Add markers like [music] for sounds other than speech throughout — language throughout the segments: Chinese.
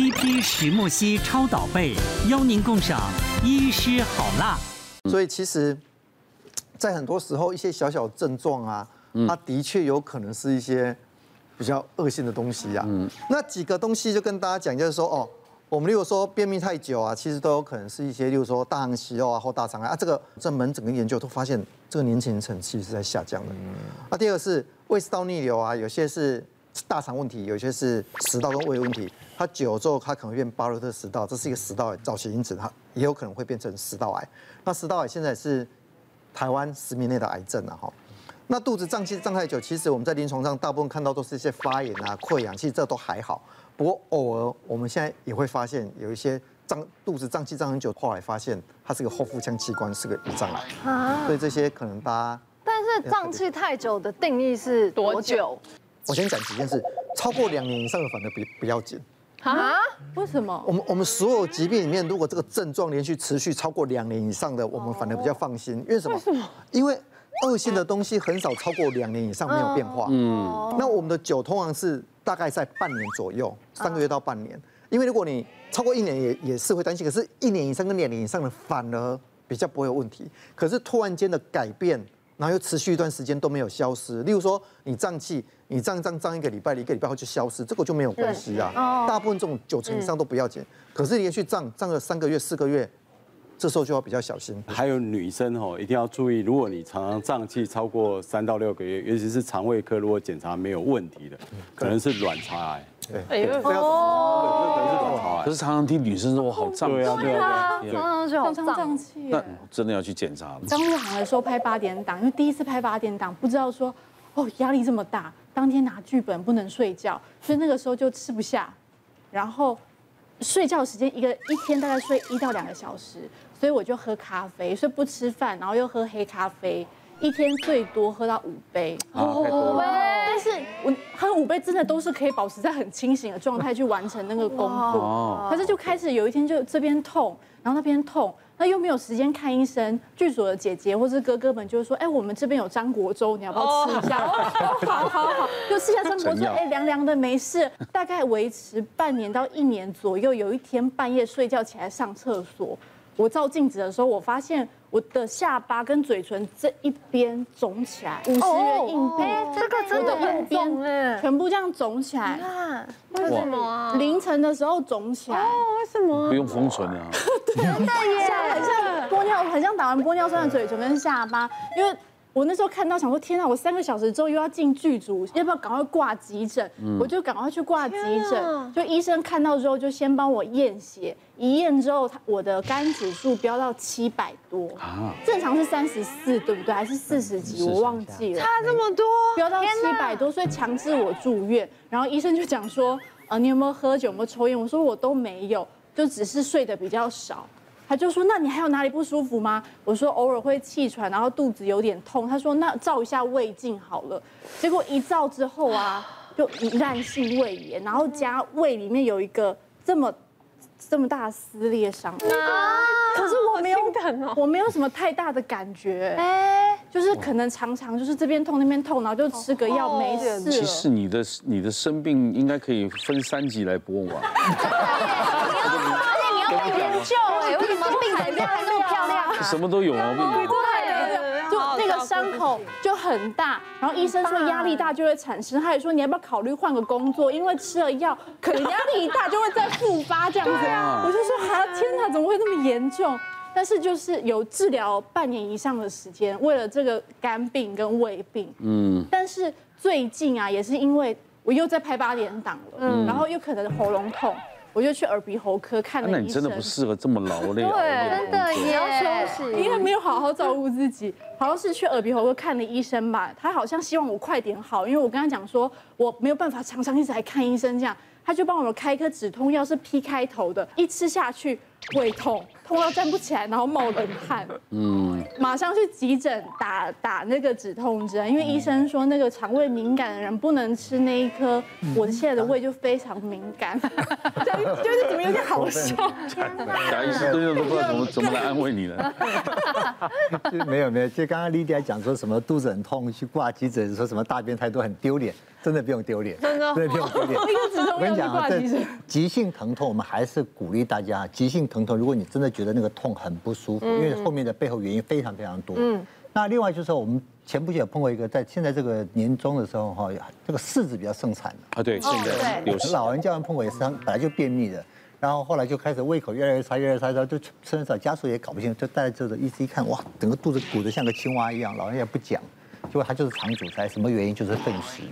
TP 石墨烯超导被，邀您共赏医师好辣。所以其实，在很多时候，一些小小症状啊，它的确有可能是一些比较恶性的东西啊。那几个东西就跟大家讲，就是说哦。我们如果说便秘太久啊，其实都有可能是一些，例如说大肠息肉啊或大肠癌啊。这个这门整个研究都发现，这个年轻人层其实是在下降的。那第二个是胃食道逆流啊，有些是大肠问题，有些是食道跟胃问题。它久了之后，它可能变巴洛特食道，这是一个食道癌早期因子，它也有可能会变成食道癌。那食道癌现在是台湾十名内的癌症了哈。那肚子胀气胀太久，其实我们在临床上大部分看到都是一些发炎啊、溃疡，其实这都还好。不过偶尔我们现在也会发现有一些胀肚子胀气胀很久，后来发现它是个后腹腔器官，是个胰脏癌。啊，所以这些可能大家。但是胀气太久的定义是多久？我先讲几件事，超过两年以上的反而比不要紧。啊？为什么？我们我们所有疾病里面，如果这个症状连续持续超过两年以上的，我们反而比较放心。因为什么？为什么？因为。恶性的东西很少超过两年以上没有变化。嗯，那我们的酒通常是大概在半年左右，三个月到半年。因为如果你超过一年也也是会担心，可是一年以上跟两年以上的反而比较不会有问题。可是突然间的改变，然后又持续一段时间都没有消失。例如说你胀气，你胀胀胀一个礼拜，一个礼拜后就消失，这个就没有关系啊。大部分这种九成以上都不要紧。可是连续胀胀了三个月、四个月。这时候就要比较小心。还有女生哦，一定要注意，如果你常常胀气超过三到六个月，尤其是肠胃科，如果检查没有问题的，可能是卵巢癌。对，哎呦，不要哦，可能是卵巢癌。可是常常听女生说我好胀，对啊，对啊，常常就好胀气。那真的要去检查。刚入行的时候拍八点档，因为第一次拍八点档，不知道说哦压力这么大，当天拿剧本不能睡觉，所以那个时候就吃不下，然后睡觉时间一个一天大概睡一到两个小时。所以我就喝咖啡，所以不吃饭，然后又喝黑咖啡，一天最多喝到五杯。我喝五倍真的都是可以保持在很清醒的状态去完成那个工作。可是就开始有一天就这边痛，然后那边痛，那又没有时间看医生。剧组的姐姐或是哥哥们就说：“哎，我们这边有张国粥，你要不要吃一下？”好好好，就吃下张国粥，哎，凉凉的没事。大概维持半年到一年左右，有一天半夜睡觉起来上厕所。我照镜子的时候，我发现我的下巴跟嘴唇这一边肿起来，五十元硬币，这个真的很肿，全部这样肿起来。为什么？凌晨的时候肿起来。哦，为什么？不用封唇啊。[laughs] 真的耶，很像玻尿，很像打完玻尿酸的嘴唇跟下巴，因为。我那时候看到想说，天啊，我三个小时之后又要进剧组，要不要赶快挂急诊？我就赶快去挂急诊。就医生看到之后，就先帮我验血，一验之后，他我的肝指数飙到七百多，正常是三十四，对不对？还是四十几？我忘记了。差这么多，飙到七百多，所以强制我住院。然后医生就讲说，呃，你有没有喝酒？有没有抽烟？我说我都没有，就只是睡得比较少。他就说：“那你还有哪里不舒服吗？”我说：“偶尔会气喘，然后肚子有点痛。”他说：“那照一下胃镜好了。”结果一照之后啊，就隐滥性胃炎，然后加胃里面有一个这么这么大的撕裂伤。啊！可是我没有，我没有什么太大的感觉。哎，就是可能常常就是这边痛那边痛，然后就吃个药没事。其实你的你的生病应该可以分三级来播完。就哎，为什么病得这样那么漂亮？什么都有毛病，对，就那个伤口就很大，然后医生说压力大就会产生，他也说你要不要考虑换个工作，因为吃了药可能压力一大就会再复发这样子。我就说啊，天哪，怎么会那么严重？但是就是有治疗半年以上的时间，为了这个肝病跟胃病。嗯。但是最近啊，也是因为我又在拍八点档了，嗯，然后又可能喉咙痛。我就去耳鼻喉科看了医生。那你真的不适合这么劳累。对，真的也要休息，因为没有好好照顾自己。好像是去耳鼻喉科看了医生吧，他好像希望我快点好，因为我跟他讲说我没有办法常常一直来看医生这样，他就帮我们开一颗止痛药，是 P 开头的，一吃下去胃痛，痛到站不起来，然后冒冷汗，嗯，马上去急诊打打那个止痛针，因为医生说那个肠胃敏感的人不能吃那一颗，我现在的胃就非常敏感，[laughs] 这样就是怎么有点好笑？贾医师都不知道怎么怎么来安慰你了。[laughs] 没有没有，就刚刚莉迪亚讲说什么肚子很痛去挂急诊，说什么大便太多很丢脸。真的不用丢脸，真的不用丢脸。[laughs] 我跟你讲啊，这急性疼痛，我们还是鼓励大家，急性疼痛，如果你真的觉得那个痛很不舒服，因为后面的背后原因非常非常多。嗯。那另外就是，我们前不久碰过一个，在现在这个年终的时候哈，这个柿子比较盛产啊，对，现在有老人家人碰过也是，他本来就便秘的，然后后来就开始胃口越来越差，越来越差，就吃很少，家属也搞不清，就带着这个医师一看，哇，整个肚子鼓得像个青蛙一样，老人家不讲，结果他就是肠阻塞，什么原因？就是粪石。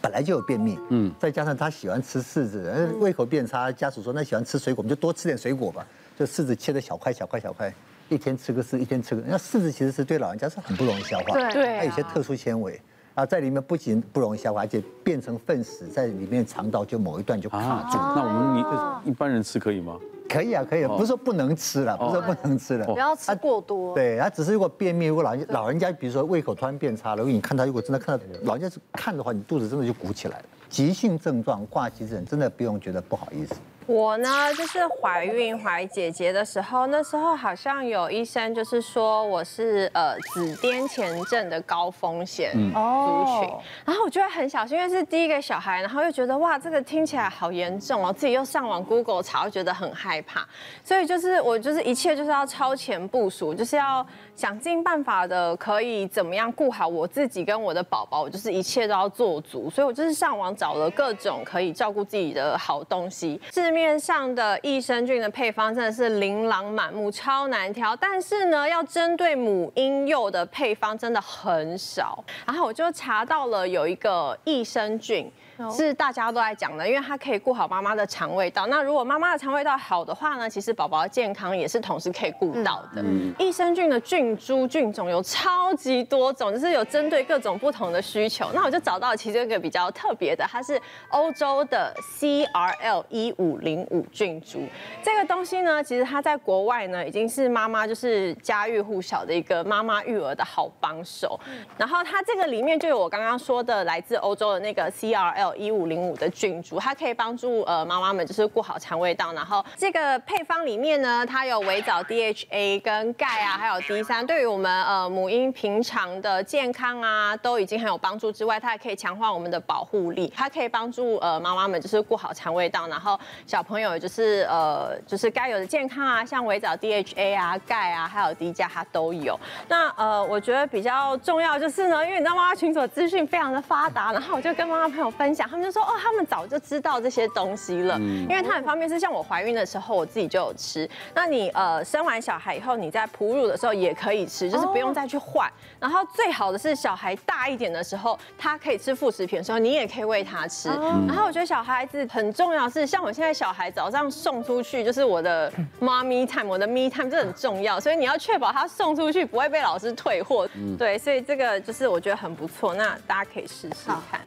本来就有便秘，嗯，再加上他喜欢吃柿子，胃口变差。家属说，那喜欢吃水果，我们就多吃点水果吧。就柿子切的小块小块小块，一天吃个柿，一天吃个。那柿子其实是对老人家是很不容易消化，对，它有些特殊纤维，啊，在里面不仅不容易消化，而且变成粪屎，在里面肠道就某一段就卡住。那我们你一般人吃可以吗？可以啊，可以，不是说不能吃了，不是说不能吃了，不要吃过多。对，他只是如果便秘，如果老人老人家，比如说胃口突然变差了，如果你看他如果真的看到老人家是看的话，你肚子真的就鼓起来了。急性症状挂急诊，真的不用觉得不好意思。我呢，就是怀孕怀姐姐的时候，那时候好像有医生就是说我是呃子痫前症的高风险族群，然后我就会很小心，因为是第一个小孩，然后又觉得哇，这个听起来好严重哦，自己又上网 Google 查，又觉得很害怕，所以就是我就是一切就是要超前部署，就是要想尽办法的可以怎么样顾好我自己跟我的宝宝，我就是一切都要做足，所以我就是上网找了各种可以照顾自己的好东西，市面。面上的益生菌的配方真的是琳琅满目，超难挑。但是呢，要针对母婴幼的配方真的很少。然后我就查到了有一个益生菌。是大家都在讲的，因为它可以顾好妈妈的肠胃道。那如果妈妈的肠胃道好的话呢，其实宝宝的健康也是同时可以顾到的。嗯、益生菌的菌株菌种有超级多种，就是有针对各种不同的需求。那我就找到其中一个比较特别的，它是欧洲的 CRL 一五零五菌株。这个东西呢，其实它在国外呢已经是妈妈就是家喻户晓的一个妈妈育儿的好帮手。然后它这个里面就有我刚刚说的来自欧洲的那个 CRL。一五零五的菌株，它可以帮助呃妈妈们就是顾好肠胃道。然后这个配方里面呢，它有维藻 DHA 跟钙啊，还有 D 三，对于我们呃母婴平常的健康啊，都已经很有帮助之外，它还可以强化我们的保护力。它可以帮助呃妈妈们就是顾好肠胃道，然后小朋友就是呃就是该有的健康啊，像维藻 DHA 啊、钙啊，还有 D 加它都有。那呃我觉得比较重要就是呢，因为你知道妈妈群组资讯非常的发达，然后我就跟妈妈朋友分享。他们就说哦，他们早就知道这些东西了，因为它很方便。是像我怀孕的时候，我自己就有吃。那你呃生完小孩以后，你在哺乳的时候也可以吃，就是不用再去换。然后最好的是小孩大一点的时候，他可以吃副食品的时候，你也可以喂他吃。然后我觉得小孩子很重要是，像我现在小孩早上送出去，就是我的 [laughs] 妈咪 time，我的 me time，这很重要。所以你要确保他送出去不会被老师退货。对，所以这个就是我觉得很不错。那大家可以试试看。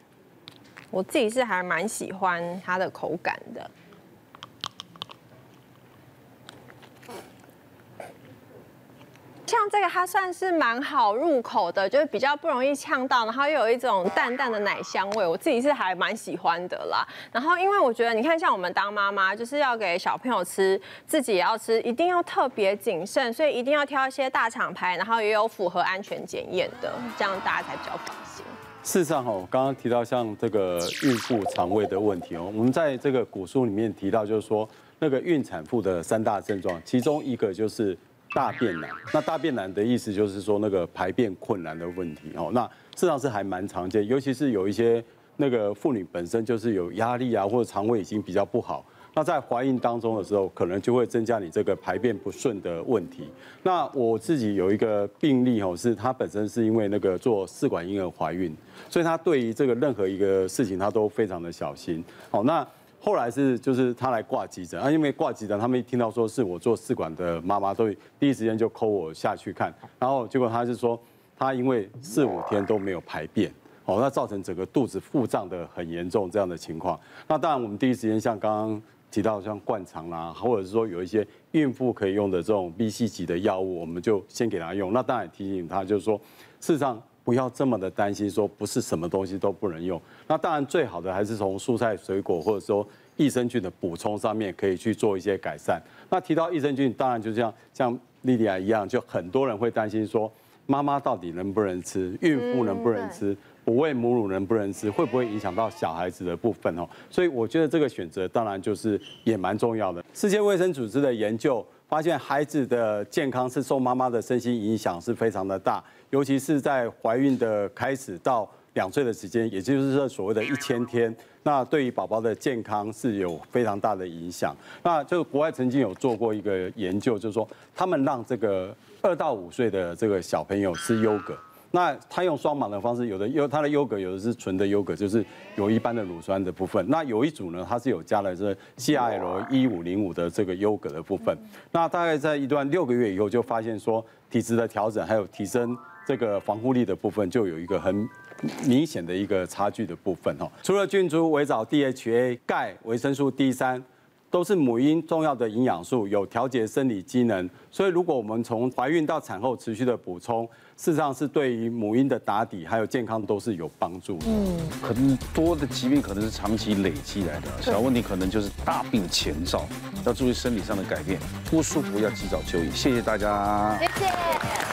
我自己是还蛮喜欢它的口感的，像这个它算是蛮好入口的，就是比较不容易呛到，然后又有一种淡淡的奶香味，我自己是还蛮喜欢的啦。然后因为我觉得，你看像我们当妈妈，就是要给小朋友吃，自己也要吃，一定要特别谨慎，所以一定要挑一些大厂牌，然后也有符合安全检验的，这样大家才比较放心。事实上，哦，刚刚提到像这个孕妇肠胃的问题哦，我们在这个古书里面提到，就是说那个孕产妇的三大症状，其中一个就是大便难。那大便难的意思就是说那个排便困难的问题哦。那事实上是还蛮常见，尤其是有一些那个妇女本身就是有压力啊，或者肠胃已经比较不好。那在怀孕当中的时候，可能就会增加你这个排便不顺的问题。那我自己有一个病例哦，是她本身是因为那个做试管婴儿怀孕，所以她对于这个任何一个事情她都非常的小心。好，那后来是就是她来挂急诊啊，因为挂急诊，他们一听到说是我做试管的妈妈，都第一时间就 call 我下去看。然后结果她是说，她因为四五天都没有排便，哦，那造成整个肚子腹胀的很严重这样的情况。那当然我们第一时间像刚刚。提到像灌肠啦，或者是说有一些孕妇可以用的这种 B C 级的药物，我们就先给她用。那当然提醒她，就是说，事实上不要这么的担心，说不是什么东西都不能用。那当然最好的还是从蔬菜水果或者说益生菌的补充上面可以去做一些改善。那提到益生菌，当然就像像莉莉亚一样，就很多人会担心说，妈妈到底能不能吃，孕妇能不能吃？哺喂母乳能不能吃，会不会影响到小孩子的部分哦？所以我觉得这个选择当然就是也蛮重要的。世界卫生组织的研究发现，孩子的健康是受妈妈的身心影响是非常的大，尤其是在怀孕的开始到两岁的时间，也就是说所谓的一千天，那对于宝宝的健康是有非常大的影响。那就国外曾经有做过一个研究，就是说他们让这个二到五岁的这个小朋友吃优格。那他用双盲的方式，有的优它的优格，有的是纯的优格，就是有一般的乳酸的部分。那有一组呢，它是有加了这 CRL 一五零五的这个优格的部分。那大概在一段六个月以后，就发现说体质的调整，还有提升这个防护力的部分，就有一个很明显的一个差距的部分哈。除了菌株、维藻、DHA、钙、维生素 D 三。都是母婴重要的营养素，有调节生理机能，所以如果我们从怀孕到产后持续的补充，事实上是对于母婴的打底还有健康都是有帮助的。嗯，很多的疾病可能是长期累积来的，小问题可能就是大病前兆，要注意生理上的改变，不舒服要及早就医。谢谢大家，谢谢。